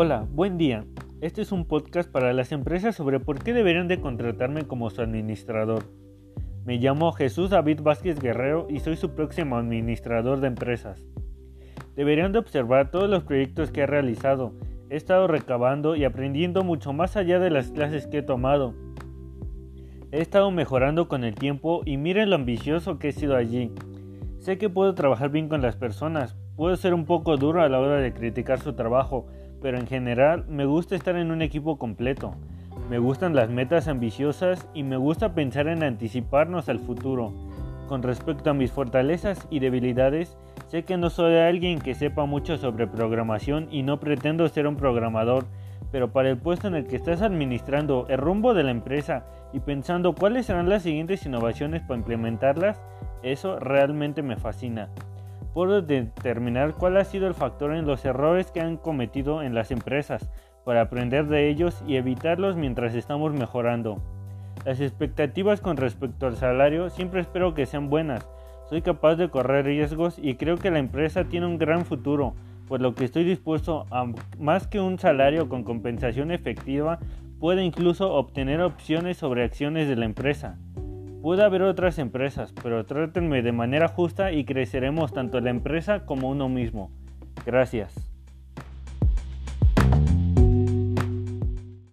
Hola, buen día. Este es un podcast para las empresas sobre por qué deberían de contratarme como su administrador. Me llamo Jesús David Vázquez Guerrero y soy su próximo administrador de empresas. Deberían de observar todos los proyectos que he realizado. He estado recabando y aprendiendo mucho más allá de las clases que he tomado. He estado mejorando con el tiempo y miren lo ambicioso que he sido allí. Sé que puedo trabajar bien con las personas, puedo ser un poco duro a la hora de criticar su trabajo, pero en general me gusta estar en un equipo completo. Me gustan las metas ambiciosas y me gusta pensar en anticiparnos al futuro. Con respecto a mis fortalezas y debilidades, sé que no soy alguien que sepa mucho sobre programación y no pretendo ser un programador, pero para el puesto en el que estás administrando el rumbo de la empresa y pensando cuáles serán las siguientes innovaciones para implementarlas, eso realmente me fascina puedo determinar cuál ha sido el factor en los errores que han cometido en las empresas para aprender de ellos y evitarlos mientras estamos mejorando. Las expectativas con respecto al salario siempre espero que sean buenas. Soy capaz de correr riesgos y creo que la empresa tiene un gran futuro, por lo que estoy dispuesto a más que un salario con compensación efectiva, puede incluso obtener opciones sobre acciones de la empresa. Puede haber otras empresas, pero trátenme de manera justa y creceremos tanto la empresa como uno mismo. Gracias.